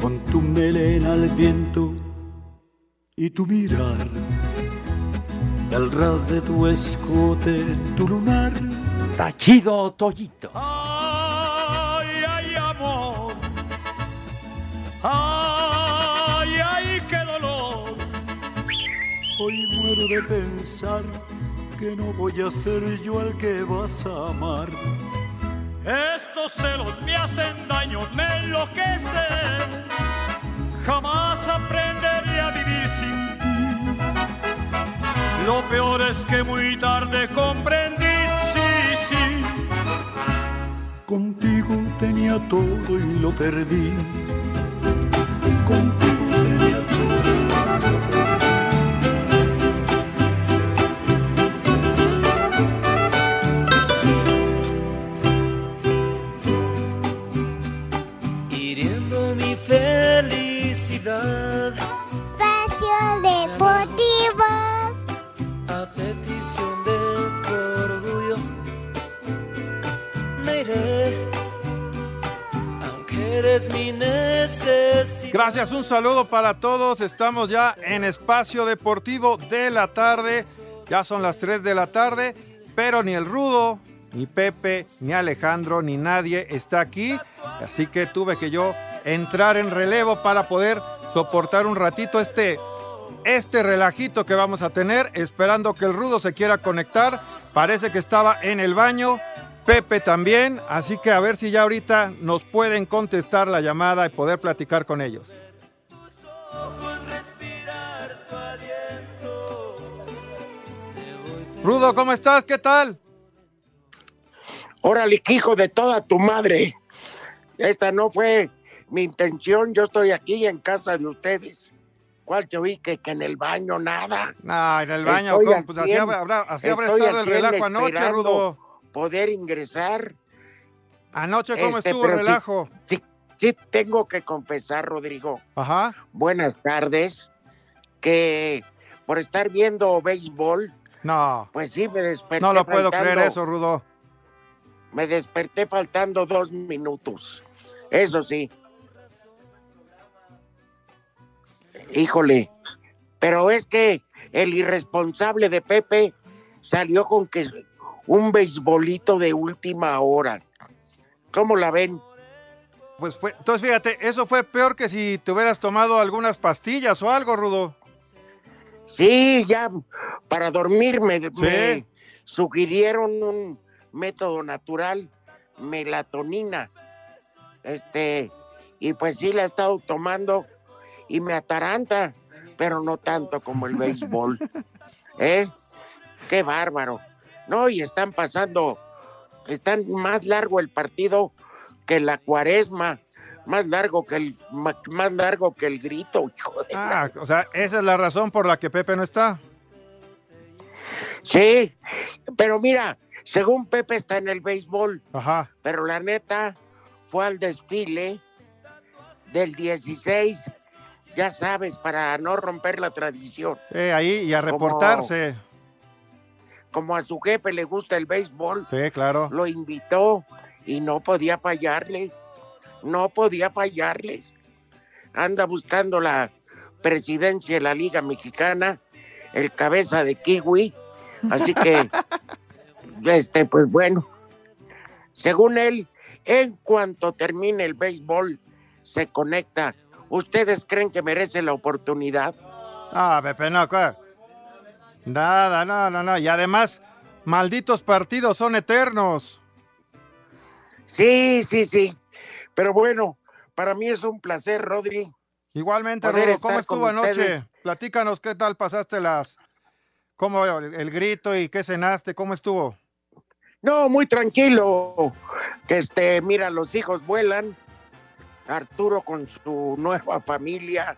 con tu melena al viento y tu mirar, el ras de tu escote, tu lunar. Tachido Toyito. Ay, ay, amor. Ay, ay, qué dolor. Hoy muero de pensar que no voy a ser yo al que vas a amar. Estos celos me hacen me enloquecen. Jamás aprenderé a vivir sin ti. Lo peor es que muy tarde comprendí, sí, sí. Contigo tenía todo y lo perdí. Gracias, un saludo para todos. Estamos ya en espacio deportivo de la tarde. Ya son las 3 de la tarde, pero ni el Rudo, ni Pepe, ni Alejandro, ni nadie está aquí. Así que tuve que yo entrar en relevo para poder soportar un ratito este, este relajito que vamos a tener, esperando que el Rudo se quiera conectar. Parece que estaba en el baño. Pepe también, así que a ver si ya ahorita nos pueden contestar la llamada y poder platicar con ellos. Rudo, ¿cómo estás? ¿Qué tal? Órale, hijo de toda tu madre. Esta no fue mi intención. Yo estoy aquí en casa de ustedes. ¿Cuál te oí? Que, que en el baño nada. No, en el baño, Estoy ¿cómo? pues así habrá, así habrá estado el relajo anoche, Rudo. Poder ingresar. Anoche, ¿cómo Este, estuvo el pero sí- relajo? Sí, sí, tengo que confesar, Rodrigo. Ajá. Buenas tardes. Que por estar viendo béisbol, No, pues sí me desperté. no lo puedo faltando- creer eso, Rudo. Me desperté faltando dos minutos. Eso sí. Híjole. Pero es que el irresponsable de Pepe salió con que un beisbolito de última hora. ¿Cómo la ven? Pues fue, entonces fíjate, eso fue peor que si te hubieras tomado algunas pastillas o algo, Rudo. Sí, ya para dormir me, me sugirieron un método natural, melatonina. Este, y pues sí la he estado tomando y me ataranta, pero no tanto como el béisbol. ¿Eh? Qué bárbaro. No, y están pasando, están más largo el partido que la cuaresma, más largo que el, más largo que el grito, hijo de la- Ah, o sea, esa es la razón por la que Pepe no está. Sí, pero mira, según Pepe está en el béisbol, Ajá. pero la neta fue al desfile del 16, ya sabes, para no romper la tradición. Sí, ahí y a reportarse. Como a su jefe le gusta el béisbol, Sí, claro. lo invitó y no podía fallarle, no podía fallarle. Anda buscando la presidencia de la Liga Mexicana, el cabeza de Kiwi, así que, este, pues bueno, según él, en cuanto termine el béisbol, se conecta. ¿Ustedes creen que merece la oportunidad? Ah, Pepe, no, ¿cuál? Nada, no, no, no. Y además, malditos partidos son eternos. Sí, sí, sí. Pero bueno, para mí es un placer, Rodri. Igualmente, Rudo, ¿cómo estuvo anoche? Platícanos qué tal pasaste las. ¿Cómo el, el grito y qué cenaste? ¿Cómo estuvo? No, muy tranquilo. Este, mira, los hijos vuelan. Arturo con su nueva familia.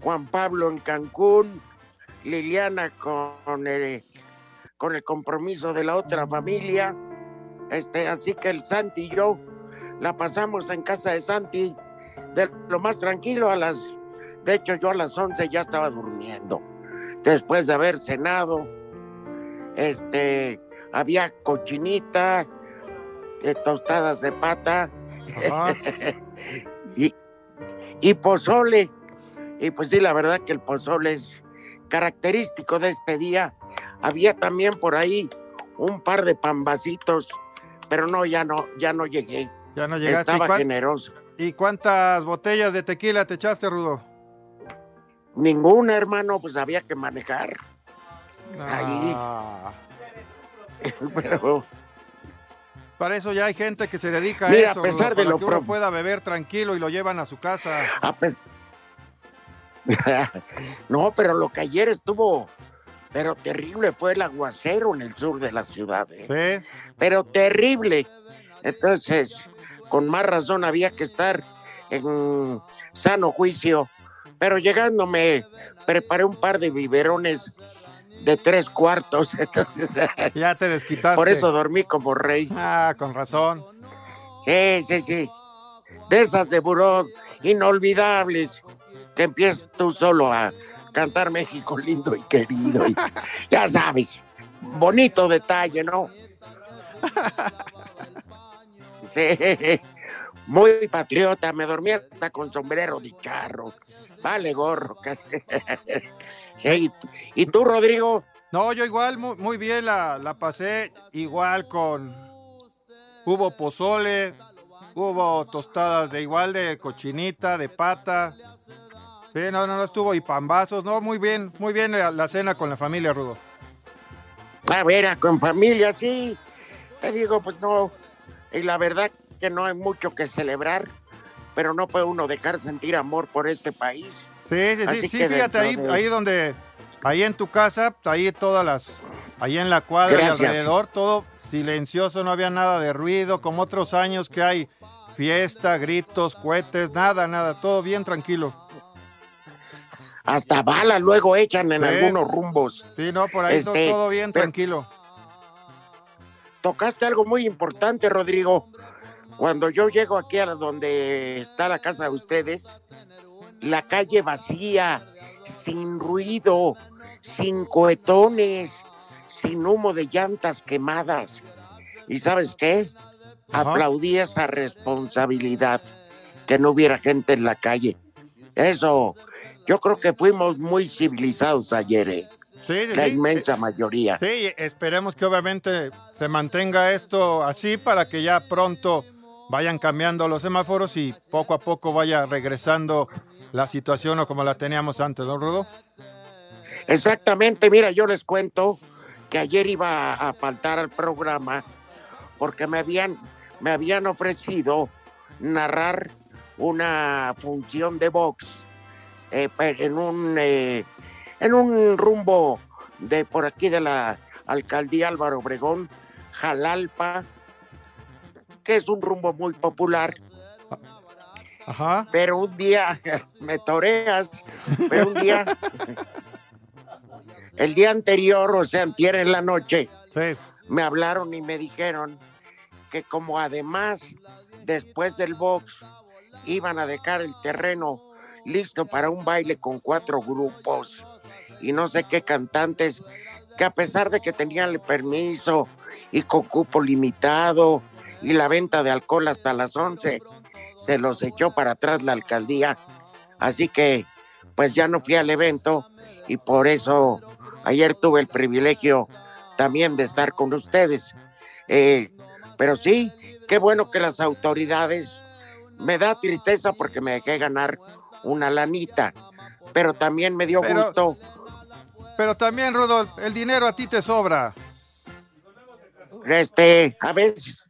Juan Pablo en Cancún. Liliana con el, con el compromiso de la otra familia. Este, así que el Santi y yo la pasamos en casa de Santi de lo más tranquilo a las de hecho yo a las 11 ya estaba durmiendo. Después de haber cenado este había cochinita eh, tostadas de pata y, y pozole. Y pues sí la verdad que el pozole es característico de este día había también por ahí un par de pambacitos pero no ya no ya no llegué Ya no llegaste. ¿Y, estaba cuán- generoso y cuántas botellas de tequila te echaste, Rudo? Ninguna, hermano, pues había que manejar. Ahí. Ah, Pero para eso ya hay gente que se dedica a Mira, eso. a pesar Rudo, de para lo que uno pueda beber tranquilo y lo llevan a su casa. a pe- no, pero lo que ayer estuvo, pero terrible fue el aguacero en el sur de la ciudad. ¿eh? ¿Sí? Pero terrible. Entonces, con más razón había que estar en sano juicio. Pero llegando me preparé un par de biberones de tres cuartos. Ya te desquitaste. Por eso dormí como rey. Ah, con razón. Sí, sí, sí. De esas de buró inolvidables que empiezas tú solo a cantar México lindo y querido. y ya sabes, bonito detalle, ¿no? Sí, muy patriota. Me dormí hasta con sombrero de charro. Vale, gorro. Sí, ¿y tú, Rodrigo? No, yo igual, muy, muy bien la, la pasé, igual con... Hubo pozole, hubo tostadas de igual de cochinita, de pata. Sí, no, no, no estuvo y pambazos, no, muy bien, muy bien la, la cena con la familia, Rudo. A ver, con familia, sí. Te digo, pues no. Y la verdad que no hay mucho que celebrar, pero no puede uno dejar sentir amor por este país. Sí, sí, sí, Así sí, fíjate ahí, de- ahí donde, ahí en tu casa, ahí todas las, ahí en la cuadra Gracias. y alrededor, todo silencioso, no había nada de ruido, como otros años que hay fiesta, gritos, cohetes, nada, nada, todo bien tranquilo. Hasta balas luego echan en Sí. algunos rumbos. Sí, no, por ahí Este, todo bien tranquilo. Tocaste algo muy importante, Rodrigo. Cuando yo llego aquí a donde está la casa de ustedes, la calle vacía, sin ruido, sin cohetones, sin humo de llantas quemadas. ¿Y sabes qué? Ajá. Aplaudí esa responsabilidad, que no hubiera gente en la calle. Eso, yo creo que fuimos muy civilizados ayer, ¿eh? Sí, sí, la sí. inmensa mayoría. Sí, esperemos que obviamente se mantenga esto así para que ya pronto vayan cambiando los semáforos y poco a poco vaya regresando la situación o como la teníamos antes, ¿no, Rudo? Exactamente, mira, yo les cuento que ayer iba a faltar al programa porque me habían, me habían ofrecido narrar una función de box eh, pe- en un eh, en un rumbo de por aquí de la alcaldía Álvaro Obregón, Jalalpa, que es un rumbo muy popular, Ajá. pero un día me toreas, pero un día el día anterior, o sea, antier en la noche, Sí. me hablaron y me dijeron que como además después del box iban a dejar el terreno listo para un baile con cuatro grupos y no sé qué cantantes, que a pesar de que tenían el permiso y con cupo limitado y la venta de alcohol hasta las 11, se los echó para atrás la alcaldía. Así que pues ya no fui al evento y por eso ayer tuve el privilegio también de estar con ustedes. Eh, pero sí, qué bueno que las autoridades, me da tristeza porque me dejé ganar una lanita, pero también me dio Pero- gusto. Pero también, Rudo, el dinero a ti te sobra. Este, a veces.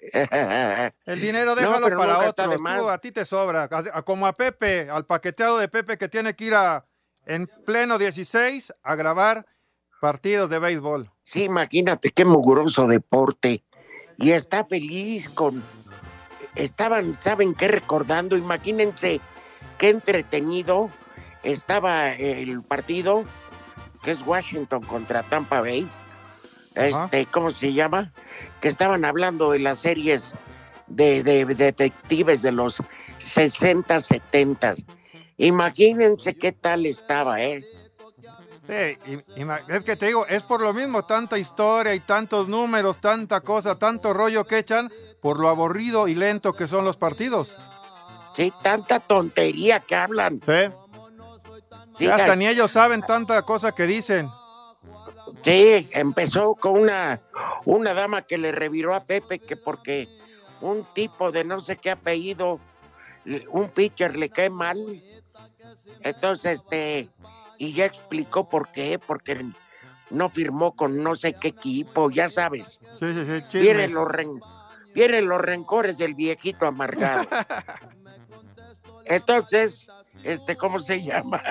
El dinero No, déjalo para está otros. Tú, a ti te sobra. Como a Pepe, al paqueteado de Pepe que tiene que ir a, en pleno 16 a grabar partidos de béisbol. Sí, imagínate qué mugroso deporte. Y está feliz con. Estaban, ¿saben qué? Recordando, imagínense qué entretenido estaba el partido, que es Washington contra Tampa Bay. Este, ¿cómo se llama? Que estaban hablando de las series de, de detectives de los 60, 70. Imagínense qué tal estaba, ¿eh? Sí, es que te digo, es por lo mismo, tanta historia y tantos números, tanta cosa, tanto rollo que echan por lo aburrido y lento que son los partidos. Sí, tanta tontería que hablan. Sí. Hasta ni ellos saben tanta cosa que dicen. Sí, empezó con una, una dama que le reviró a Pepe que porque un tipo de no sé qué apellido, un pitcher le cae mal. Entonces, este, y ya explicó por qué, porque no firmó con no sé qué equipo, ya sabes. Sí, sí, sí. Vienen los, ren- vienen los rencores del viejito amargado. Entonces, este, ¿cómo se llama?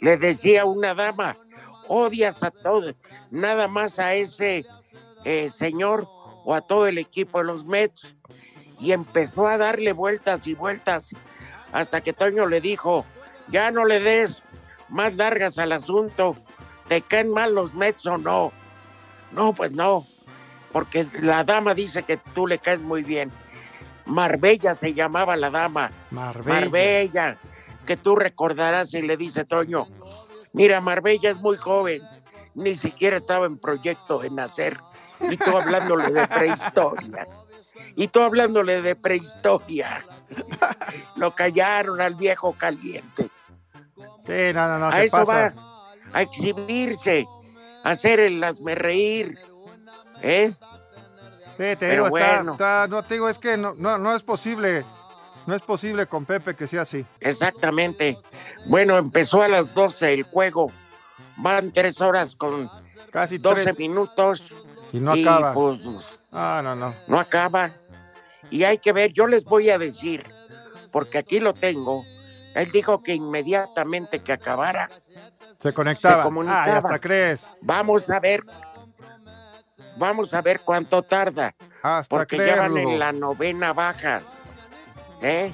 Le decía una dama, odias a todos, nada más a ese eh, señor o a todo el equipo de los Mets. Y empezó a darle vueltas y vueltas hasta que Toño le dijo, ya no le des más largas al asunto, ¿te caen mal los Mets o no? No, pues no, porque la dama dice que tú le caes muy bien. Marbella se llamaba la dama. Marbella. Marbella, que tú recordarás y le dice Toño, mira, Marbella es muy joven, ni siquiera estaba en proyecto de nacer, y tú hablándole de prehistoria, y tú hablándole de prehistoria. Lo callaron al viejo caliente. Sí, no, no, no, a se eso pasa. va, a exhibirse, a hacer el hazme reír, ¿eh? Sí, te Pero digo, está- bueno. está- no te digo, es que no, no, no es posible. No es posible con Pepe que sea así. Exactamente. Bueno, empezó a las 12 el juego. Van tres horas con Casi 12 tres. minutos. Y no y, acaba. pues Ah, no, no. no acaba. Y hay que ver, yo les voy a decir, porque aquí lo tengo. Él dijo que inmediatamente que acabara, Se conectaba. comunicaba. Ah, ya hasta crees. vamos a ver, vamos a ver cuánto tarda, Hasta porque ya van en la novena baja. ¿Eh?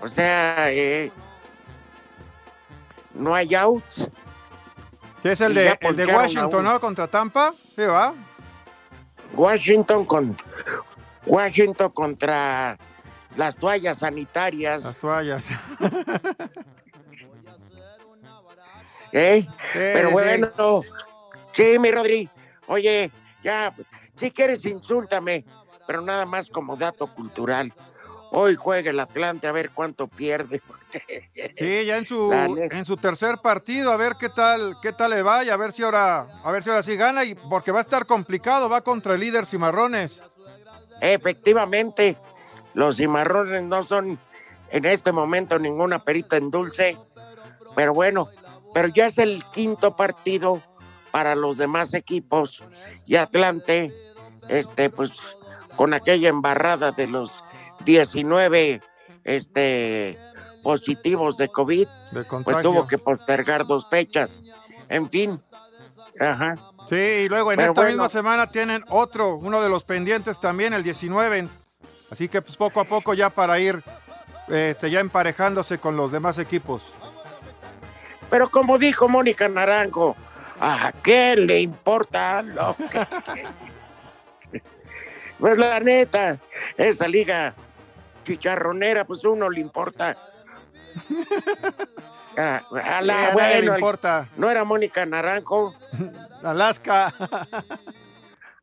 O sea, eh, no hay outs. Sí, es el de, el de Washington. ¿no? Contra Tampa. Sí, va. Washington con Washington contra las toallas sanitarias, Las toallas. Sí, ¿eh? Pero sí. bueno, sí, mi Rodri, oye, ya, si quieres insúltame, pero nada más como dato cultural. Hoy juega el Atlante a ver cuánto pierde. Sí, ya en su, en su tercer partido, a ver qué tal, qué tal le va y a ver si ahora, a ver si ahora sí gana y porque va a estar complicado, va contra el líder Cimarrones. Efectivamente, los cimarrones no son en este momento ninguna perita en dulce, pero bueno, pero ya es el quinto partido para los demás equipos y Atlante, este, pues con aquella embarrada de los 19 este, positivos de COVID, De pues tuvo que postergar dos fechas. En fin, ajá. Sí, y luego en Pero esta bueno. misma semana tienen otro, uno de los pendientes también, el 19. Así que pues poco a poco ya para ir este, ya emparejándose con los demás equipos. Pero como dijo Mónica Naranjo, ¿a qué le importa lo que... Pues la neta, esa liga chicharronera, pues uno le importa. Ah, a Sí, la, a bueno, le importa. no era Mónica Naranjo, Alaska.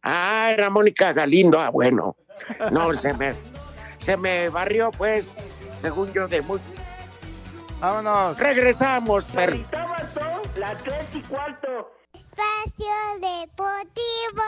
ah, era Mónica Galindo, ah, bueno. No, se me, se me barrió, pues, según yo, de muy... Vámonos. Regresamos, pero... Espacio Deportivo.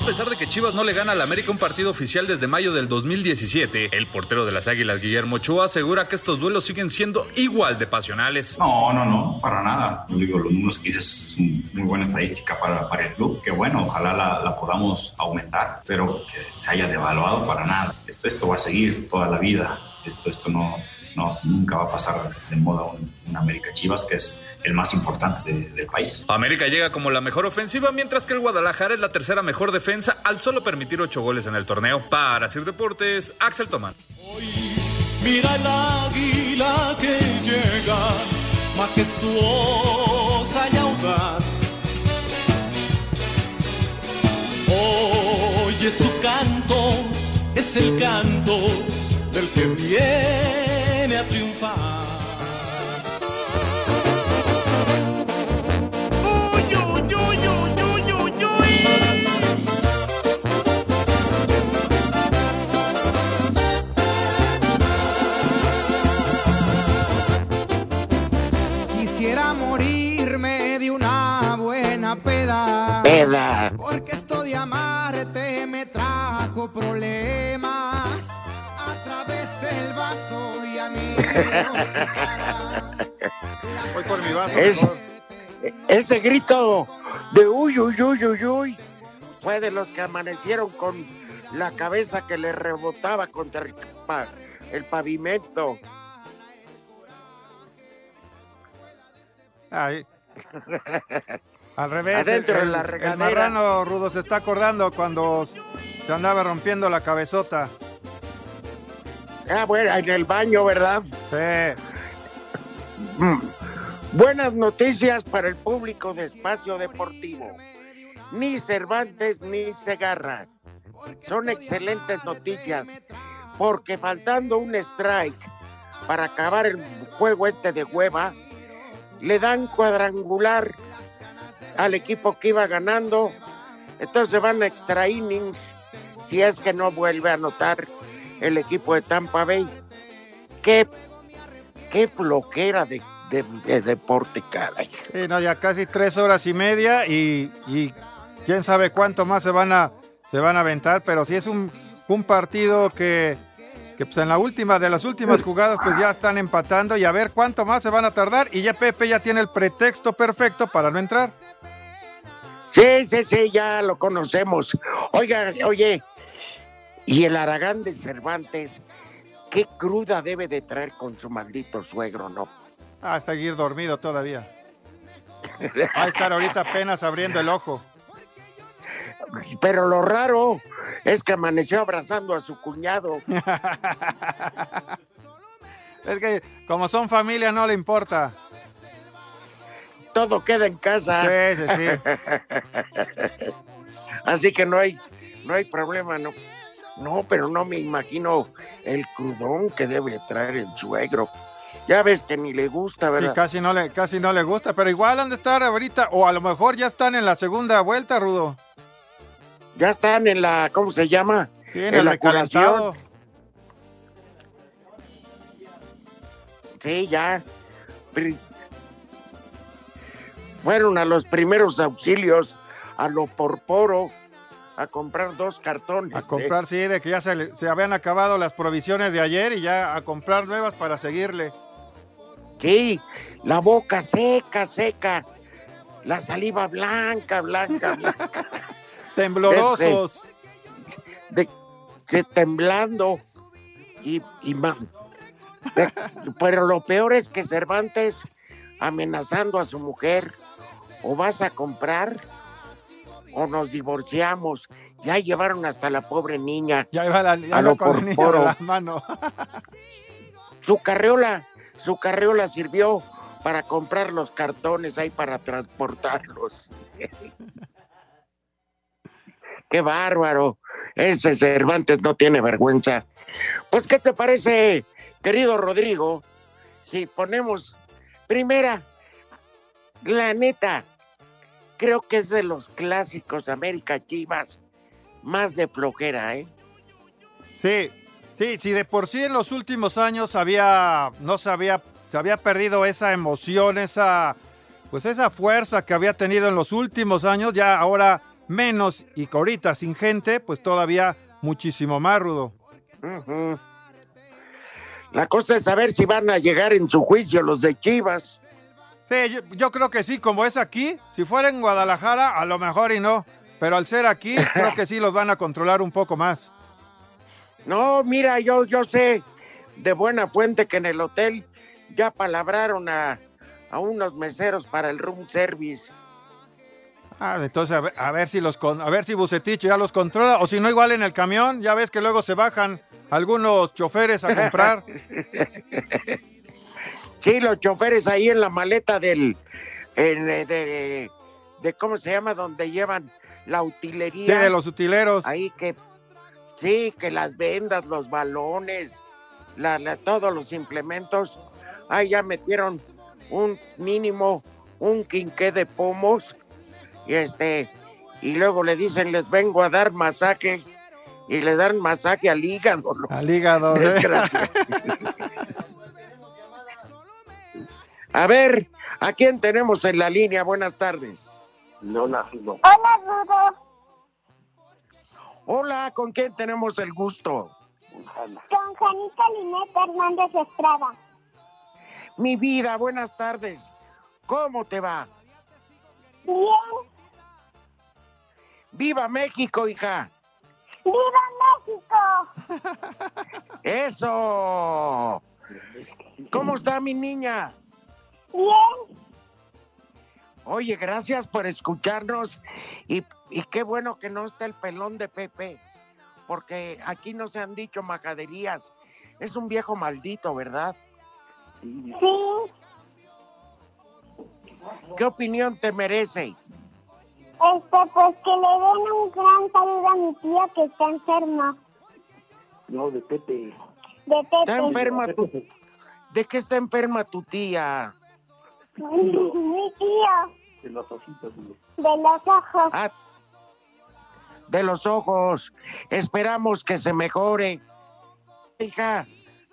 Pesar de que Chivas no le gana al América un partido oficial desde mayo del 2017, el portero de las Águilas, Guillermo Ochoa, asegura que estos duelos siguen siendo igual de pasionales. No, no, no, para nada. Digo, los números que dices es muy buena estadística para, para el club, que bueno, ojalá la, la, podamos aumentar, pero que se haya devaluado para nada. Esto, esto va a seguir toda la vida. Esto, esto no, no, nunca va a pasar de moda un, un América Chivas, que es el más importante de, del país. América llega como la mejor ofensiva, mientras que el Guadalajara es la tercera mejor defensa al solo permitir ocho goles en el torneo. Para Sir Deportes, Axel Tomán. Hoy, mira el águila que llega, majestuosa y audaz. Oye su canto, es el canto del que viene a triunfar. Quisiera morirme de una buena peda. Peda. Porque Voy por mi vaso. Es- mejor. Ese grito de uy, uy, uy, uy, uy, fue de los que amanecieron con la cabeza que le rebotaba contra el, pa- el pavimento. Ay. Al revés, Adentro el, en la el regadera. marrano rudo se está acordando cuando se andaba rompiendo la cabezota. Ah, bueno, en el baño, ¿verdad? Mm. Buenas noticias para el público de Espacio Deportivo. Ni Cervantes ni Segarra. Son excelentes noticias porque faltando un strike para acabar el juego este de hueva, le dan cuadrangular al equipo que iba ganando. Entonces van a extra innings si es que no vuelve a anotar el equipo de Tampa Bay. Qué, qué floquera de, de- de deporte, caray. Sí, no, ya casi tres horas y media y, y quién sabe cuánto más se van a, se van a aventar, pero sí es un, un partido que, que pues en la última de las últimas jugadas pues ya están empatando y a ver cuánto más se van a tardar y ya Pepe ya tiene el pretexto perfecto para no entrar. Sí, sí, sí, ya lo conocemos. Oiga, oye, y el Aragán de Cervantes, qué cruda debe de traer con su maldito suegro, ¿no? A seguir dormido todavía. Va a estar ahorita apenas abriendo el ojo. Pero lo raro es que amaneció abrazando a su cuñado. Es que como son familia no le importa. Todo queda en casa. Sí, sí, sí. Así que no hay, no hay problema, no. No, pero no me imagino el crudón que debe traer el suegro. Ya ves que ni le gusta, Y ¿verdad? casi no le, casi no le gusta, pero igual han de estar ahorita, o a lo mejor ya están en la segunda vuelta, Rudo. Ya están en la, ¿cómo se llama? Sí, en En el la recalentado. Sí, ya. Fueron a los primeros auxilios, a lo porporo, a comprar dos cartones. A ¿eh? comprar, sí, de que ya se, le- se habían acabado las provisiones de ayer y ya a comprar nuevas para seguirle. Sí, la boca seca, seca. La saliva blanca, blanca, blanca. Temblorosos. de, que temblando y, y ma- de- pero lo peor es que Cervantes amenazando a su mujer o vas a comprar o nos divorciamos. Ya llevaron hasta la pobre niña. Ya iba la, ya A lo con niña de la mano. su carriola su carriola sirvió para comprar los cartones ahí para transportarlos. Qué bárbaro. Ese Cervantes no tiene vergüenza. Pues, ¿qué te parece, querido Rodrigo? Si ponemos primera, la neta, creo que es de los clásicos América Chivas más de flojera, ¿eh? Sí, sí, sí, de por sí en los últimos años había, no se había, se había perdido esa emoción, esa, pues esa fuerza que había tenido en los últimos años, ya ahora menos y que ahorita sin gente, pues todavía muchísimo más rudo. La cosa es saber si van a llegar en su juicio los de Chivas. Sí, yo, yo creo que sí, como es aquí, si fuera en Guadalajara, a lo mejor y no, pero al ser aquí, creo que sí los van a controlar un poco más. No, mira, yo, yo sé de buena fuente que en el hotel ya palabraron a, a unos meseros para el room service. Ah, entonces a ver, a ver si los con- a ver si Bucetich ya los controla o si no igual en el camión, ya ves que luego se bajan algunos choferes a comprar. Sí, los choferes ahí en la maleta del, en, eh, de, de, ¿cómo se llama? Donde llevan la Sí, utilería. de los utileros. Ahí que, sí, que las vendas, los balones, la, la- todos los implementos. Ahí ya metieron un mínimo, un quinqué de pomos. Y este, y luego le dicen, les vengo a dar masaje. Y le dan masaje al hígado. Al hígado. ¿eh? A ver, ¿a quién tenemos en la línea? Buenas tardes. Hola, Rudo. Hola, ¿con quién tenemos el gusto? Con Janita Linet Hernández Estrada. Mi vida, buenas tardes. ¿Cómo te va? Bien. ¡Viva México, hija! ¡Viva México! ¡Eso! ¿Cómo está mi niña? Bien. Oye, gracias por escucharnos y, y qué bueno que no está el pelón de Pepe, porque aquí no se han dicho majaderías. Es un viejo maldito, ¿verdad? Sí. ¿Qué opinión te merece? Este, pues que le den un gran saludo a mi tío que está enfermo. No, de Pepe. De Pepe. ¿Está enferma tu... ¿De qué está enferma tu tía? Mi tío. De los ojitos. De los ojos. Ah, de los ojos. Esperamos que se mejore. Hija,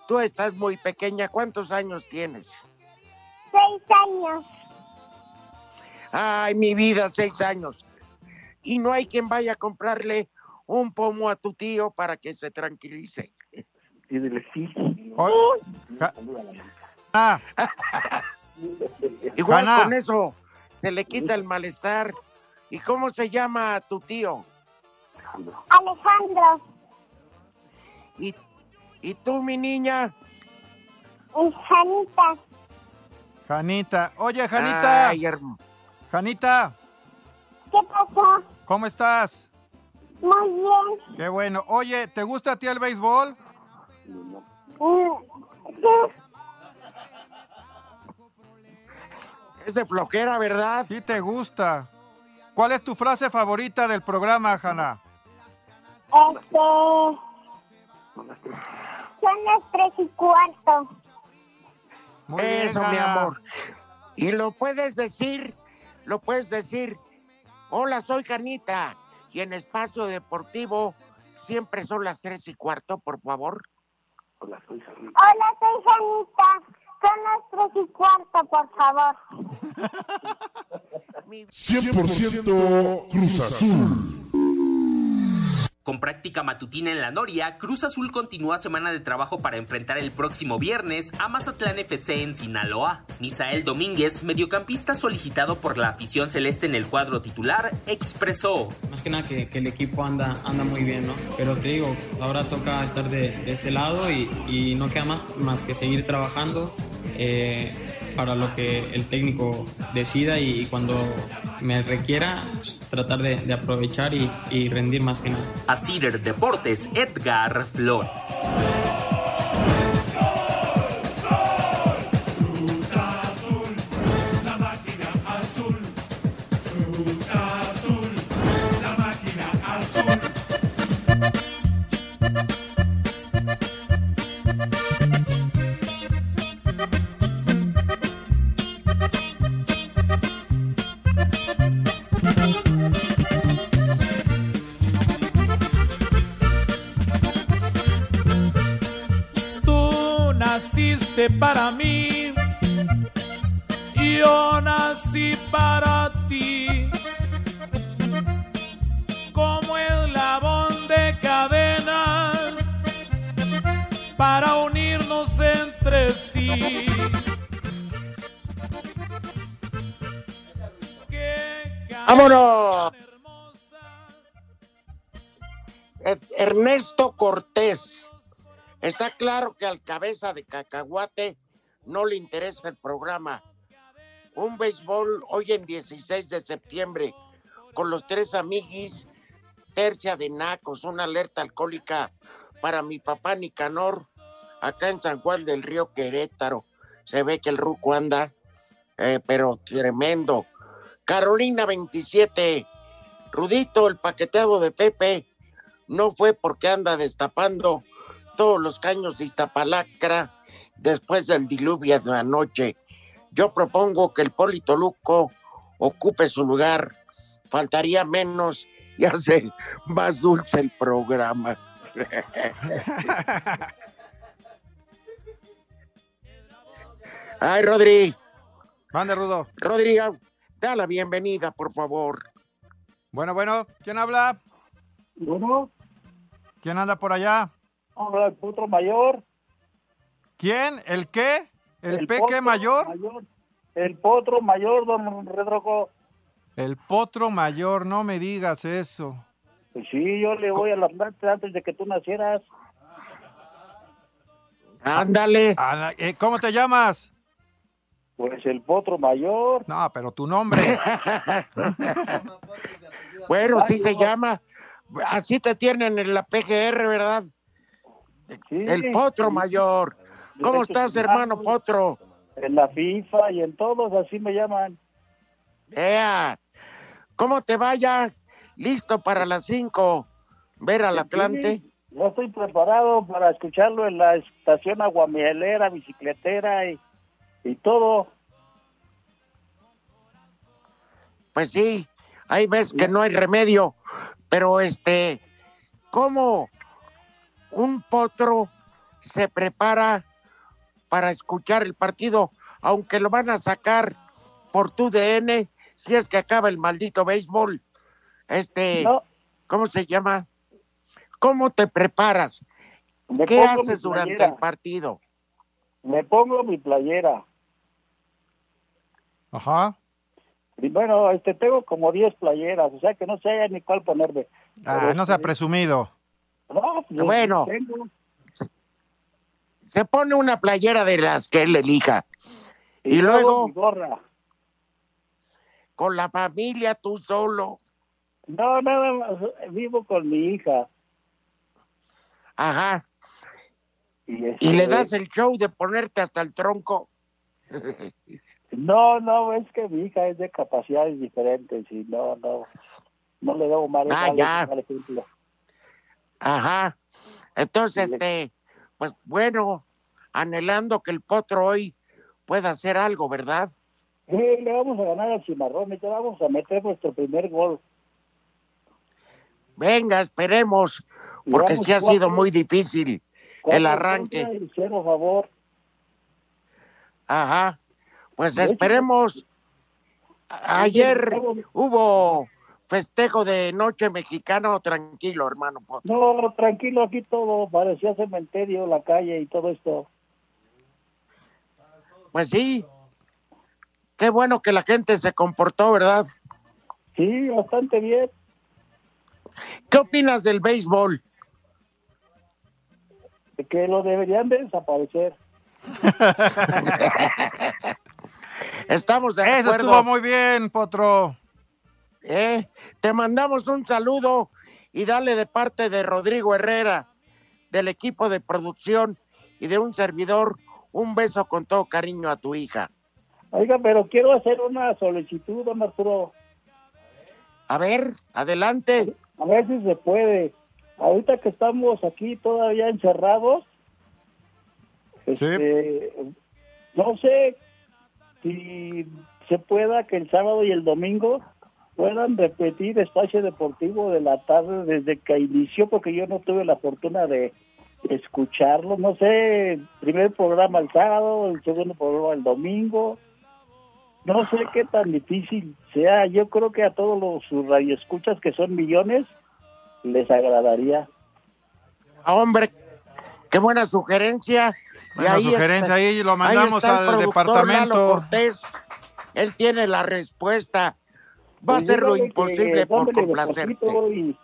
tú estás muy pequeña. ¿Cuántos años tienes? Seis años. Ay, mi vida, seis años. Y no hay quien vaya a comprarle un pomo a tu tío para que se tranquilice. Y dile sí. Ja- Ah, Igual Juana. con eso se le quita el malestar. ¿Y cómo se llama tu tío? Alejandro. ¿Y, y tú, mi niña? Y Janita. Janita. Oye, Janita. Ay, Janita, ¿Qué pasó? ¿cómo estás? Muy bien. Qué bueno. Oye, ¿te gusta a ti el béisbol? Mm, Sí. Es de flojera, ¿verdad? Sí te gusta. ¿Cuál es tu frase favorita del programa, Jana? Este. Son las tres y cuarto. Muy bien, Eso, mi amor. Y lo puedes decir, lo puedes decir. Hola, soy Janita. Y en espacio deportivo siempre son las tres y cuarto, por favor. Hola, soy Janita. Hola, soy Janita. Son las tres y cuarto, por favor. 100% Cruz Azul. Con práctica matutina en la Noria, Cruz Azul continúa semana de trabajo para enfrentar el próximo viernes a Mazatlán FC en Sinaloa. Misael Domínguez, mediocampista solicitado por la afición celeste en el cuadro titular, expresó. Más que nada que, que el equipo anda, anda muy bien, ¿no? Pero te digo, ahora toca estar de, de este lado y, y no queda más, más que seguir trabajando eh, para lo que el técnico decida y, cuando me requiera, pues, tratar de, de aprovechar y, y rendir más que nada. A Cider Deportes, Edgar Flores. para mí, yo nací para ti. Como el labón de cadenas para unirnos entre sí. ¡Vámonos! Está claro que al cabeza de cacahuate no le interesa el programa. Un béisbol hoy en 16 de septiembre con los tres amiguis, tercia de nacos, una alerta alcohólica para mi papá Nicanor, acá en San Juan del Río Querétaro. Se ve que el ruco anda, eh, pero tremendo. Carolina 27, Rudito, el paqueteado de Pepe, no fue porque anda destapando todos los caños de Iztapalacra después del diluvio de anoche. Yo propongo que el Polito Luco ocupe su lugar. Faltaría menos y hace más dulce el programa. Ay, Rodri. Mande, Rudo. Rodri, da la bienvenida, por favor. Bueno, bueno, ¿quién habla? Bueno, ¿Quién anda por allá? Habla el potro mayor. ¿Quién? ¿El qué? ¿El, peque potro mayor? El potro mayor, don Redroco. El potro mayor, no me digas eso. Pues sí, yo le voy a la planta antes de que tú nacieras. Ándale. Eh, ¿Cómo te llamas? Pues el potro mayor. No, pero tu nombre. Bueno, sí se llama. Así te tienen en la PGR, ¿verdad? El Potro sí. Mayor. ¿Cómo estás, hermano. Potro? En la FIFA y en todos, así me llaman. Ea, ¿Cómo te vaya? Listo para las 5. Ver al Atlante. Yo estoy preparado para escucharlo en la estación aguamielera, bicicletera y, y todo. Pues sí, hay veces que no hay remedio, pero este, ¿cómo un potro se prepara para escuchar el partido, aunque lo van a sacar por tu DN, si es que acaba el maldito béisbol? Este, ¿cómo se llama? ¿Cómo te preparas? Me ¿Qué haces durante el partido? Me pongo mi playera. Ajá. Y bueno, este, tengo como 10 playeras, o sea que no sé ni cuál ponerme. Ah, Pero, no sea este, presumido. No, pues, Bueno. tengo- Se pone una playera de las que él elija. Y, y luego, gorra. con la familia, tú solo. No, nada más, vivo con mi hija. Ajá. Y, Y le este, das el show de ponerte hasta el tronco. No, no, es que mi hija es de capacidades diferentes y no, no, no le debo mal, Ah, mal- ya. mal ejemplo. Ajá. Entonces, este, pues bueno, anhelando que el potro hoy pueda hacer algo, ¿verdad? Sí, le vamos a ganar al Cimarrón y te vamos a meter nuestro primer gol. Venga, esperemos, porque sí ha sido muy difícil el arranque. y cero favor. Ajá. Pues esperemos. Ayer hubo festejo de noche mexicano, tranquilo, hermano Potro. No, tranquilo, aquí todo parecía cementerio, la calle y todo esto. Pues sí. Qué bueno que la gente se comportó, ¿verdad? Sí, bastante bien. ¿Qué opinas del béisbol? De que lo deberían de desaparecer. Estamos de Eso acuerdo. estuvo muy bien, Potro. ¿Eh? Te mandamos un saludo y dale de parte de Rodrigo Herrera, del equipo de producción y de un servidor, un beso con todo cariño a tu hija. Oiga, pero quiero hacer una solicitud, don Arturo. A ver, adelante. A ver si se puede. Ahorita que estamos aquí todavía encerrados, este, no sé si se pueda que el sábado y el domingo puedan repetir espacio deportivo de la tarde desde que inició, porque yo no tuve la fortuna de escucharlo. No sé, primer programa el sábado, el segundo programa el domingo. No sé qué tan difícil sea. Yo creo que a todos los sus radioescuchas, que son millones, les agradaría. Ah, Hombre, qué buena sugerencia. Bueno, sugerencia ahí, lo mandamos al departamento. Cortés. Él tiene la respuesta. Va a Pues hacer lo dígale imposible por complacerte. Y,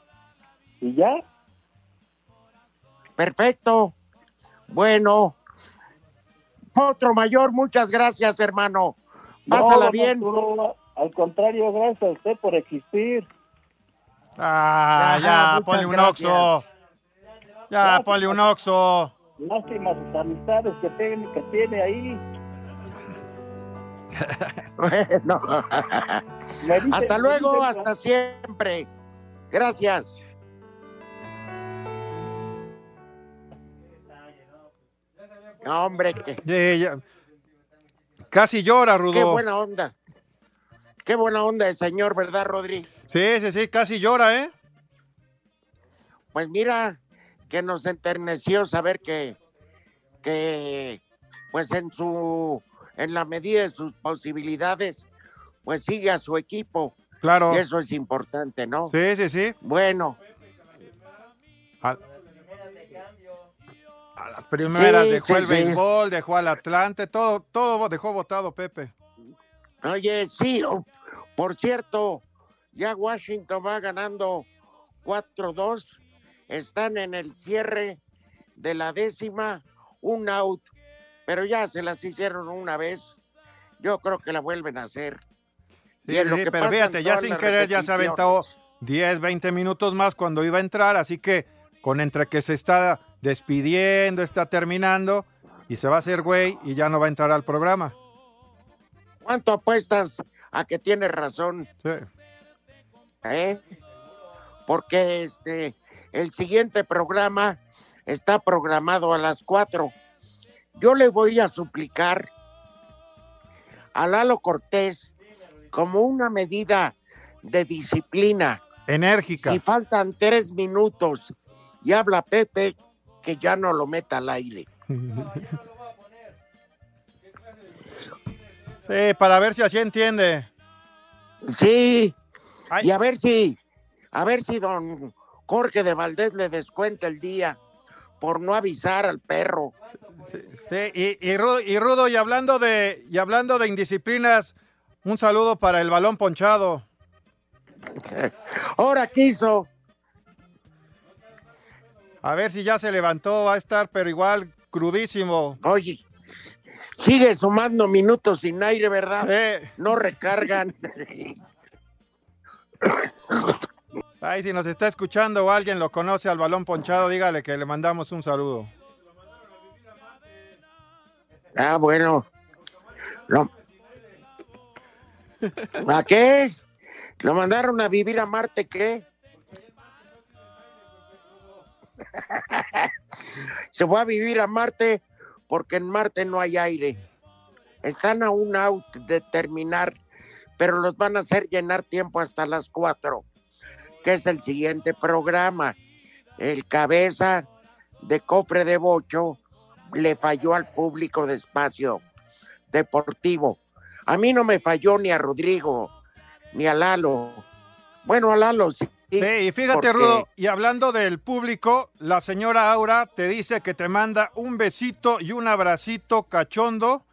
y ya. Perfecto. Bueno. Otro mayor, muchas gracias, hermano. Pásala No, bien. Arturo, al contrario, gracias a usted por existir. Ah, Ajá, ya, ponle un gracias. oxo. Ya, ponle un oxo. Lástima sus amistades que, tiene- que tiene ahí. Bueno. Hasta luego, hasta siempre. Gracias. No, hombre, que, Eh, ya. Casi llora, Rudo. qué buena onda. Qué buena onda el señor, ¿verdad, Rodri? Sí, sí, sí, casi llora, ¿eh? Pues mira, que nos enterneció saber que, que pues en su, en la medida de sus posibilidades, pues sigue a su equipo. Claro. Y eso es importante, ¿no? Sí, sí, sí. Bueno, A, a las primeras Sí, dejó sí, el sí. béisbol, dejó al Atlante, todo, todo dejó votado Pepe. oye, sí, por cierto, ya Washington va ganando 4-2. Están en el cierre de la décima, un out, pero ya se las hicieron una vez. Yo creo que la vuelven a hacer. Sí, Y lo sí, que pero fíjate, ya sin querer ya se aventó 10, 20 minutos más cuando iba a entrar, así que con entre que se está despidiendo, está terminando y se va a hacer güey y ya no va a entrar al programa. ¿Cuánto apuestas a que tienes razón? Sí. ¿Eh? Porque este, el siguiente programa está programado a las 4. Yo le voy a suplicar a Lalo Cortés como una medida de disciplina. Enérgica. Si faltan tres minutos y habla Pepe, que ya no lo meta al aire. Sí, para ver si así entiende. Sí, y a ver si, a ver si don Jorge de Valdés le descuenta el día por no avisar al perro. Sí, y, y Rudo, y Rudo, y hablando de, y hablando de indisciplinas, un saludo para el balón ponchado. Ahora quiso. A ver si ya se levantó, va a estar, pero igual crudísimo. Oye, sigue sumando minutos sin aire, ¿verdad? Sí. No recargan. Ay, si nos está escuchando o alguien lo conoce al balón ponchado, dígale que le mandamos un saludo. ah, bueno. Lo- ¿A qué? ¿Lo mandaron a vivir a Marte qué? Se fue a vivir a Marte porque en Marte no hay aire. Están a un out de terminar, pero los van a hacer llenar tiempo hasta las cuatro, que es el siguiente programa. El cabeza de cofre de bocho le falló al público de espacio deportivo. A mí no me falló ni a Rodrigo, ni a Lalo. Bueno, a Lalo sí. Sí, y fíjate, porque- Rudo, y hablando del público, la señora Aura te dice que te manda un besito y un abracito cachondo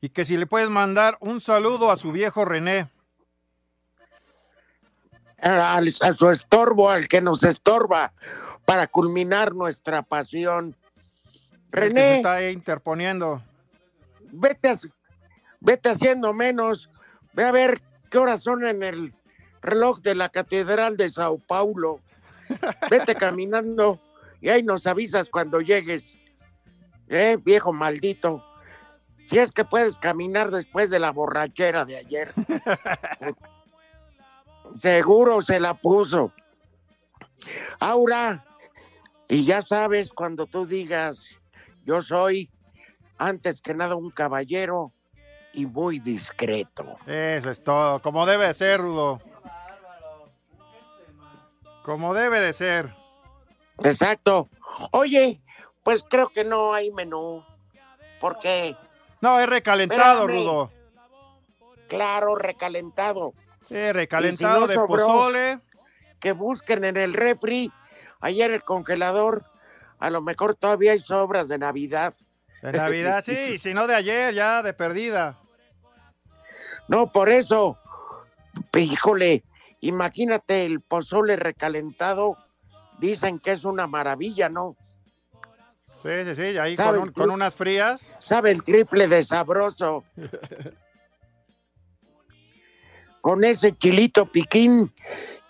y que si le puedes mandar un saludo a su viejo René. A su estorbo, al que nos estorba para culminar nuestra pasión. el que se René, está ahí interponiendo. vete, vete haciendo menos. Ve a ver qué horas son en el reloj de la Catedral de Sao Paulo. Vete caminando y ahí nos avisas cuando llegues. Eh, viejo maldito. Si es que puedes caminar después de la borrachera de ayer. Seguro se la puso. Aura, y ya sabes, cuando tú digas, yo soy antes que nada un caballero y muy discreto. Eso es todo, como debe de ser, Rudo. Como debe de ser. Exacto. Oye, pues creo que no hay menú. Porque, No, es recalentado, Espérame. Rudo. claro, recalentado. Eh, recalentado Y si no de sobró, pozole. Que busquen en el refri, ayer el congelador, a lo mejor todavía hay sobras de Navidad. De Navidad, sí, y si no de ayer, ya de perdida. No, por eso, híjole, imagínate el pozole recalentado, dicen que es una maravilla, ¿no? Sí, sí, sí, ahí ¿Sabe con, un- unas frías. Sabe el triple de sabroso. Con ese chilito piquín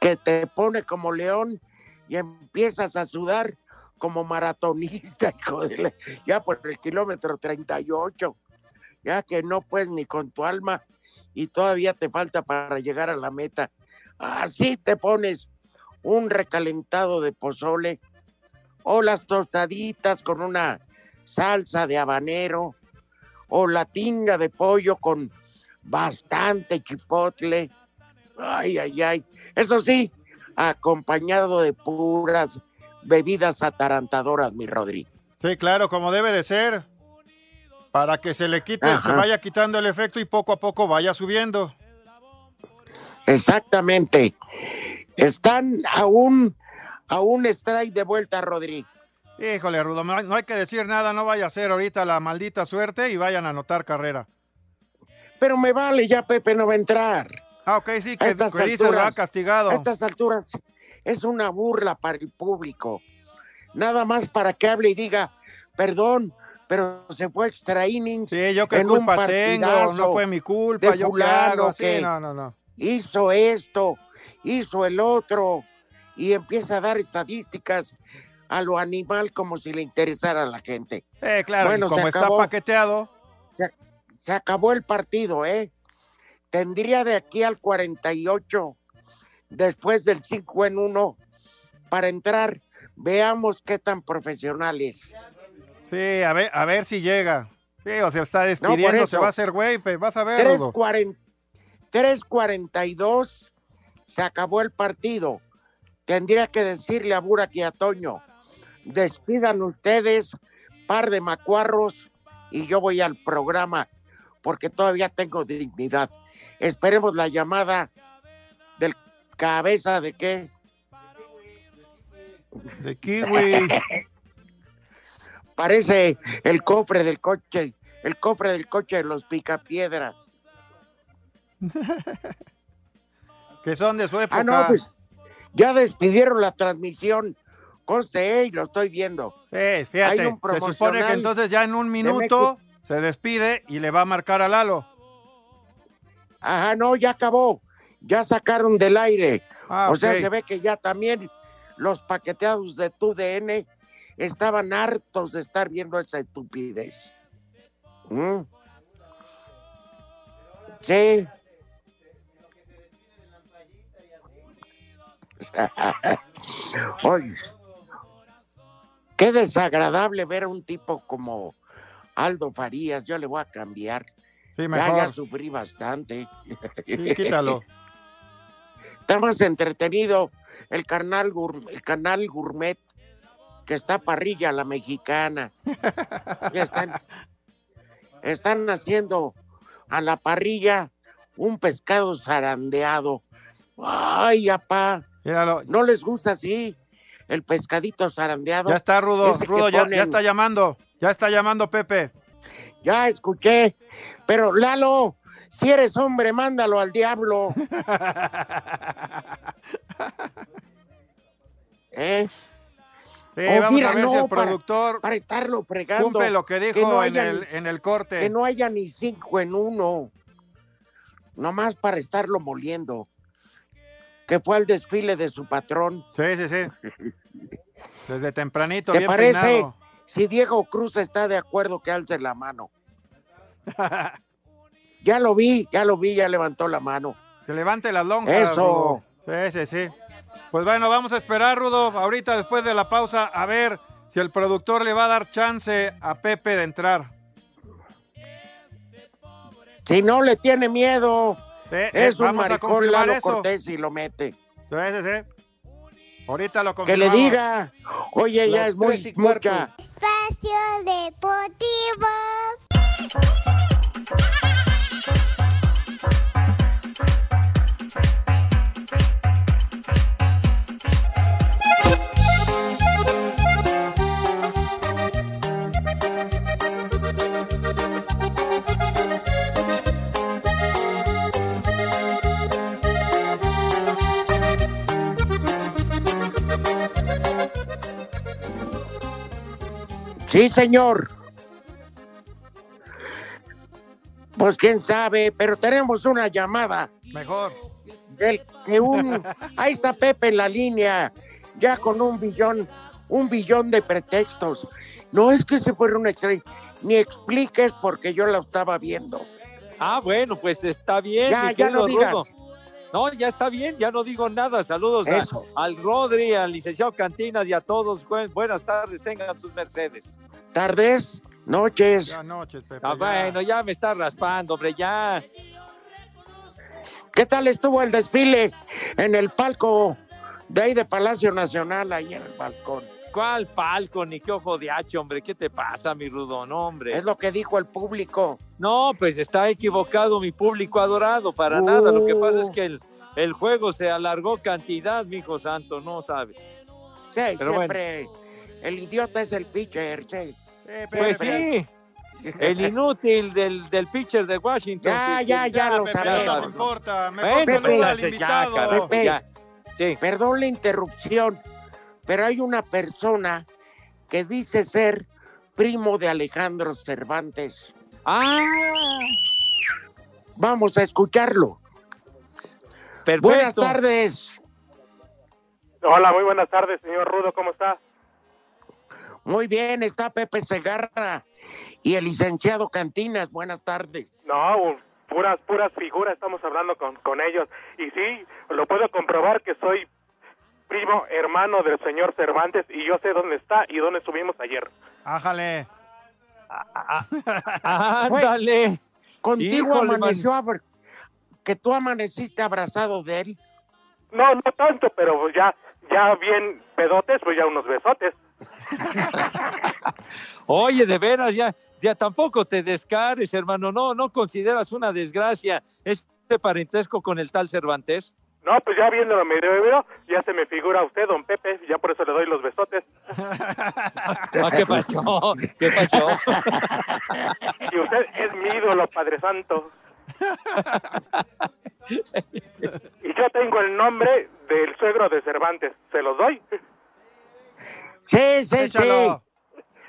que te pone como león y empiezas a sudar como maratonista, ya por el kilómetro 38, ya que no puedes ni con tu alma y todavía te falta para llegar a la meta. Así te pones un recalentado de pozole o las tostaditas con una salsa de habanero o la tinga de pollo con bastante chipotle. Ay, ay, ay. Eso sí, acompañado de puras bebidas atarantadoras, mi Rodri. Sí, claro, como debe de ser. Para que se le quite, Ajá. se vaya quitando el efecto y poco a poco vaya subiendo. Exactamente. Están a un, a un strike de vuelta, Rodri. Híjole, Rudo, no hay, no hay que decir nada, no vaya a ser ahorita la maldita suerte y vayan a anotar carrera. Pero me vale, ya Pepe no va a entrar. Ah, ok, sí, A que, estas que dices, lo ha alturas- castigado. A estas alturas es una burla para el público. Nada más para que hable y diga, perdón, pero se fue extra innings. Sí, yo qué en culpa tengo, no fue mi culpa, yo. Sí, que no, no, no. Hizo esto, hizo el otro, y empieza a dar estadísticas a lo animal como si le interesara a la gente. Eh, claro, Bueno, y como está paqueteado, Se, se acabó el partido, ¿eh? Tendría de aquí al 48, después del 5 en 1, para entrar. Veamos qué tan profesionales. sí, a ver, a ver si llega. Sí, o sea, está despidiendo, se va a hacer güey, pe, vas a ver, Rudo. 3.40 3.42, se acabó el partido. Tendría que decirle a Burak y a Toño, despidan ustedes, par de macuarros, y yo voy al programa, porque todavía tengo dignidad. Esperemos la llamada del cabeza de qué. De kiwi. Parece el cofre del coche, el cofre del coche de los picapiedra. que son de su época. Ah, no, pues ya despidieron la transmisión. Conste, y lo estoy viendo. Eh, fíjate, Hay un se supone que entonces ya en un minuto se despide y le va a marcar a Lalo. Ajá, no, ya acabó. Ya sacaron del aire. Ah, o sea, se ve que ya también los paqueteados de tu DN estaban hartos de estar viendo esa estupidez. ¿Mm? Sí. Oye, qué desagradable ver a un tipo como Aldo Farías. Yo le voy a cambiar. Sí, Ya, mejor. ya sufrí bastante. Sí, quítalo. Está más entretenido el canal, el canal gourmet que está parrilla la mexicana. Están, están haciendo a la parrilla un pescado zarandeado. Ay, apá. Míralo. ¿No les gusta así el pescadito zarandeado? Ya está, Rudo. Rudo, ya, está llamando. Ya está llamando Pepe. Ya escuché. Pero Lalo, si eres hombre, mándalo al diablo. ¿Eh? Sí, Oh, vamos mira, a ver si el productor Para, estarlo fregando. cumple lo que que dijo en, el, en el corte. Que no haya ni cinco en uno. Nomás para estarlo moliendo. Que fue al desfile de su patrón. Sí, sí, sí. Desde tempranito, ¿Te bien parece? peinado. Si Diego Cruz está de acuerdo que alce la mano. ya lo vi, ya lo vi, ya levantó la mano. Que levante las lonjas. Eso. Rudo. Sí, sí, sí. Pues bueno, vamos a esperar, Rudo, ahorita después de la pausa, a ver si el productor le va a dar chance a Pepe de entrar. Si no le tiene miedo, es un vamos a maricón confirmar Lalo eso. Cortés y lo mete. Sí, sí, sí. Ahorita lo Que le diga, oye, ya Las es muy mucha. Espacio Deportivo. Sí, señor. Pues quién sabe, pero tenemos una llamada. Mejor. Del que un, ahí está Pepe en la línea, ya con un billón, un billón de pretextos. No es que se fuera un extraño, ni expliques porque yo la estaba viendo. Ah, bueno, pues está bien. Ya, mi ya no digas. Rudo. No, ya está bien, ya no digo nada. Saludos a- Eso. al Rodri, al licenciado Cantinas y a todos. Buen- buenas tardes, tengan sus Mercedes. Tardes, noches. Buenas noches, Pepe. Ah, ya. bueno, ya me está raspando, hombre, ya. ¿Qué tal estuvo el desfile en el palco de ahí de Palacio Nacional, ahí en el balcón? ¿Cuál palco ni qué ojo de hacho, hombre? ¿Qué te pasa, mi Rudo? No, hombre. Es lo que dijo el público. No, pues está equivocado mi público adorado, para nada. Lo que pasa es Uh. que el, el juego se alargó cantidad, mi hijo santo, no sabes. Sí, Pero siempre. El idiota es el pitcher, sí. Pues sí, el inútil del, del pitcher de Washington. Ya, ya, que- ya lo sabemos. no importa. Mejor Bueno, al ya, invitado. carajo, Pepe. ya. Sí. Perdón la interrupción, pero hay una persona que dice ser primo de Alejandro Cervantes. Ah, Vamos a escucharlo. perfecto. Buenas tardes. Hola, muy buenas tardes, señor Rudo, ¿cómo está? Muy bien, está Pepe Segarra y el licenciado Cantinas. Buenas tardes. No, puras, puras figuras, estamos hablando con, con ellos. Y sí, lo puedo comprobar que soy primo hermano del señor Cervantes y yo sé dónde está y dónde estuvimos ayer. Ájale. Ándale. Contigo Híjole, amaneció, que tú amaneciste abrazado de él. No, no tanto, pero pues ya, ya bien pedotes, pues ya unos besotes. Oye, de veras, ya, ya tampoco te descares, hermano. No, no consideras una desgracia este parentesco con el tal Cervantes. No, pues ya viéndolo medio medio, ya se me figura usted, don Pepe, ya por eso le doy los besotes. Ah, ¿Qué pasó? ¿Qué pasó? Y usted es mi ídolo, Padre Santo. Y yo tengo el nombre del suegro de Cervantes, ¿se los doy? Sí, sí, Échalo.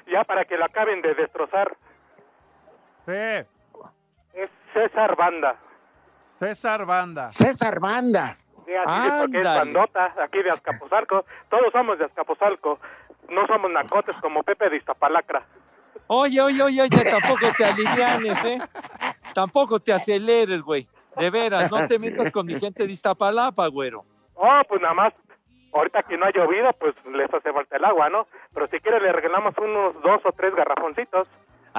Ya para que lo acaben de destrozar. Sí. Es César Banda. César Banda. César Banda. Sí, así es porque es Ándale. bandota, aquí de Azcapotzalco. Todos somos de Azcapotzalco. No somos nacotes como Pepe de Iztapalacra. Oye, oye, oye, oye, tampoco te alivianes, ¿eh? Tampoco te aceleres, güey. De veras, no te metas con mi gente de Iztapalapa, güero. Oh, pues nada más. Ahorita que no ha llovido, pues les hace falta el agua, ¿no? Pero si quiere le regalamos unos dos o tres garrafoncitos.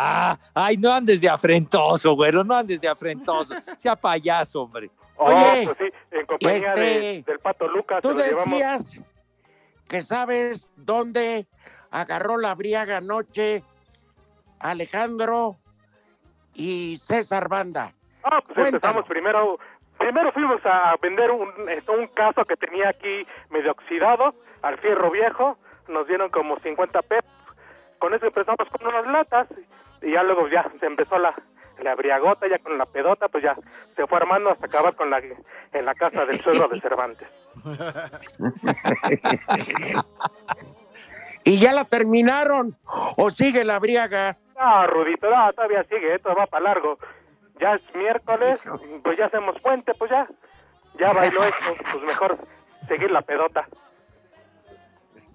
Ah, ay, no andes de afrentoso, güero, no andes de afrentoso. Sea payaso, hombre. Oh, Oye, pues sí, en compañía de- este, del Pato Lucas. Tú se lo llevamos. decías que sabes dónde agarró la briaga anoche Alejandro y César Banda. Ah, pues Cuéntanos. empezamos primero. Primero fuimos a vender un, un caso que tenía aquí medio oxidado, al fierro viejo. Nos dieron como 50 pesos. Con eso empezamos con unas latas. Y ya luego ya se empezó la, la briagota, ya con la pedota, pues ya se fue armando hasta acabar con la, en la casa del suegro de Cervantes. ¿Y ya la terminaron? ¿O sigue la briaga? Ah, Rudito, no, todavía sigue, esto va para largo. Ya es miércoles, pues ya hacemos puente, pues ya. Ya bailó esto, pues mejor seguir la pedota.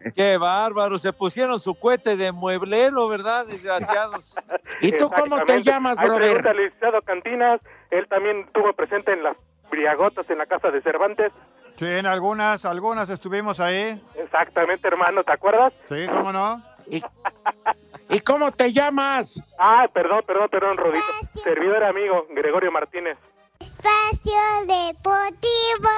Qué bárbaro, se pusieron su cohete de mueblero, ¿verdad? Desgraciados. ¿Y tú cómo te llamas, brother? pregunta al licenciado Cantinas, él también estuvo presente en las briagotas en la casa de Cervantes. Sí, en algunas, algunas estuvimos ahí. Exactamente, hermano, ¿te acuerdas? Sí, ¿cómo no? ¿Y, y cómo te llamas? Ah, perdón, perdón, perdón, Rodito. Servidor amigo, Gregorio Martínez. Espacio Deportivo.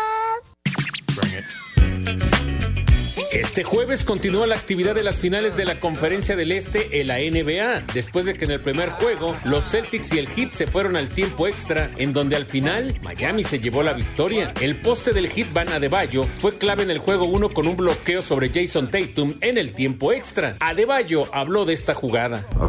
Este jueves continúa la actividad de las finales de la Conferencia del Este en la NBA, después de que en el primer juego los Celtics y el Heat se fueron al tiempo extra, en donde al final Miami se llevó la victoria. El poste del Heat Van Adebayo fue clave en el juego 1 con un bloqueo sobre Jason Tatum en el tiempo extra. Adebayo habló de esta jugada. Uh,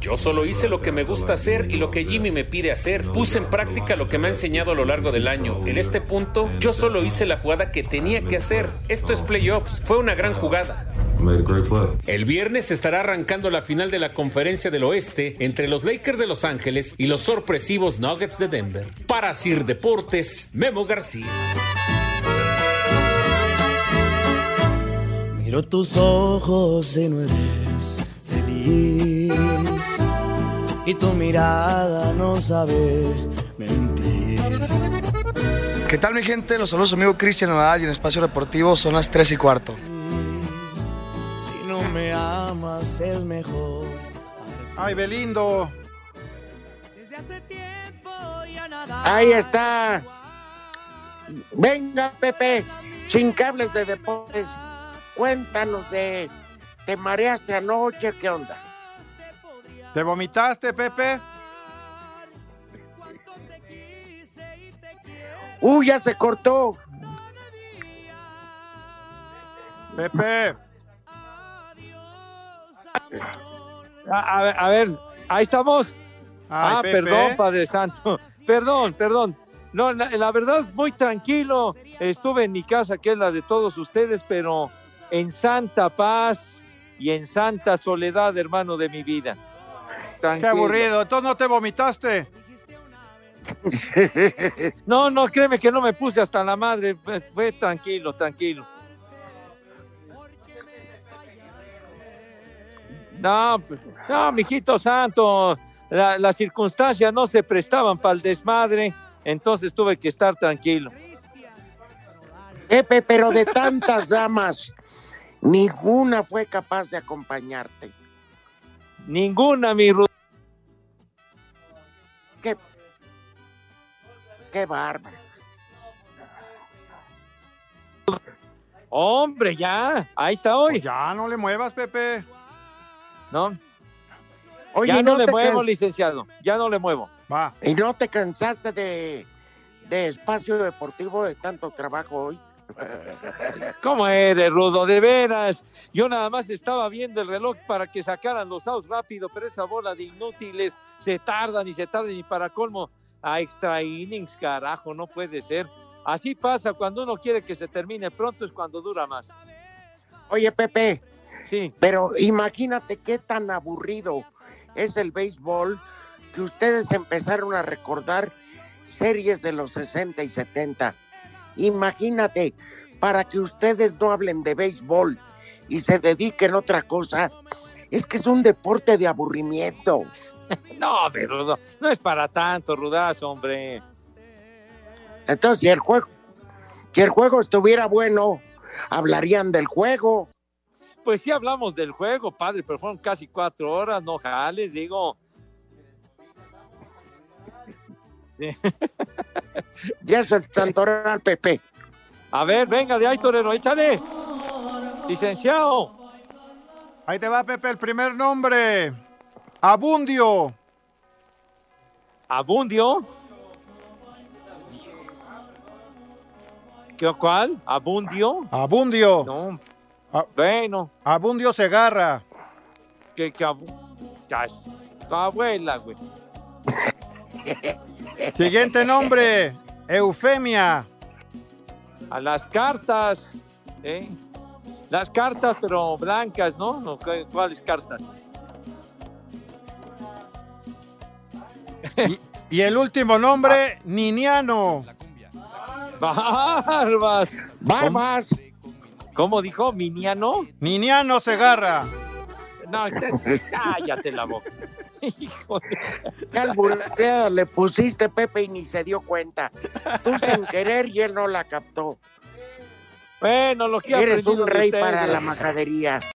Yo solo hice lo que me gusta hacer y lo que Jimmy me pide hacer. Puse en práctica lo que me ha enseñado a lo largo del año. En este punto, yo solo hice la jugada que tenía que hacer. Esto es playoffs. Fue una gran jugada. El viernes estará arrancando la final de la Conferencia del Oeste entre los Lakers de Los Ángeles y los sorpresivos Nuggets de Denver. Para Sir Deportes, Memo García. Miro tus ojos y no eres feliz. Y tu mirada no sabe. ¿Qué tal mi gente? Los saludos amigo Cristian Nadal y en Espacio Deportivo son las 3 y cuarto. Si no me amas es mejor. Ay, Belindo. Ahí está. Venga, Pepe, sin cables de deportes. Cuéntanos de. ¿Te mareaste anoche? ¿Qué onda? ¿Te vomitaste, Pepe? ¡Uy, ya se cortó! Pepe. A, a ver, a ver, ahí estamos. Ay, ah, Pepe. perdón, Padre Santo. Perdón, perdón. No, la, la verdad, muy tranquilo. Estuve en mi casa, que es la de todos ustedes, pero en santa paz y en santa soledad, hermano de mi vida. Qué aburrido. Entonces no te vomitaste. No, no, créeme que no me puse hasta la madre. pues, Fue tranquilo, tranquilo. No, pues, no, mijito santo, la- las circunstancias no se prestaban para el desmadre, entonces tuve que estar tranquilo. Pepe, pero de tantas damas, ninguna fue capaz de acompañarte. Ninguna, mi Ru- Qué, qué bárbaro. Hombre, ya, ahí está hoy. Pues ya, no le muevas, Pepe. No, Oye, ya no, ¿no le muevo, licenciado, ya no le muevo. Va. ¿Y no te cansaste de, de espacio deportivo de tanto trabajo hoy? ¿Cómo eres, Rudo? De veras. Yo nada más estaba viendo el reloj para que sacaran los outs rápido, pero esa bola de inútiles se tardan y se tardan y para colmo a extra innings, carajo, no puede ser. Así pasa cuando uno quiere que se termine pronto, es cuando dura más. Oye, Pepe, Sí, pero imagínate qué tan aburrido es el béisbol que ustedes empezaron a recordar series de los 60 y 70. Imagínate, para que ustedes no hablen de béisbol y se dediquen a otra cosa, es que es un deporte de aburrimiento. No, pero Rudo, no es para tanto, Rudazo, hombre. Entonces, si el juego, si el juego estuviera bueno, hablarían del juego. Pues sí hablamos del juego, padre, pero fueron casi cuatro horas, no jales, digo. Ya es el santoral, Pepe. A ver, venga de ahí, torero, échale. Licenciado. Ahí te va, Pepe, el primer nombre. Abundio. ¿Abundio? ¿Qué, ¿Cuál? ¿Abundio? Abundio. No. Bueno, Abundio Segarra. que, que abu- tu abuela, güey. Siguiente nombre. Eufemia. A las cartas, ¿eh? Las cartas, pero blancas, ¿no? no ¿cu- ¿Cuáles cartas? Y, y el último nombre, Niniano. ¡Barbas! ¡Barbas! ¿Cómo dijo? ¿Miniano? Niniano Segarra. No, cállate la boca. Hijo de- ¿Qué albureada le pusiste, Pepe, y ni se dio cuenta? Tú sin querer y él no la captó. Bueno, lo que Eres un rey para la majadería.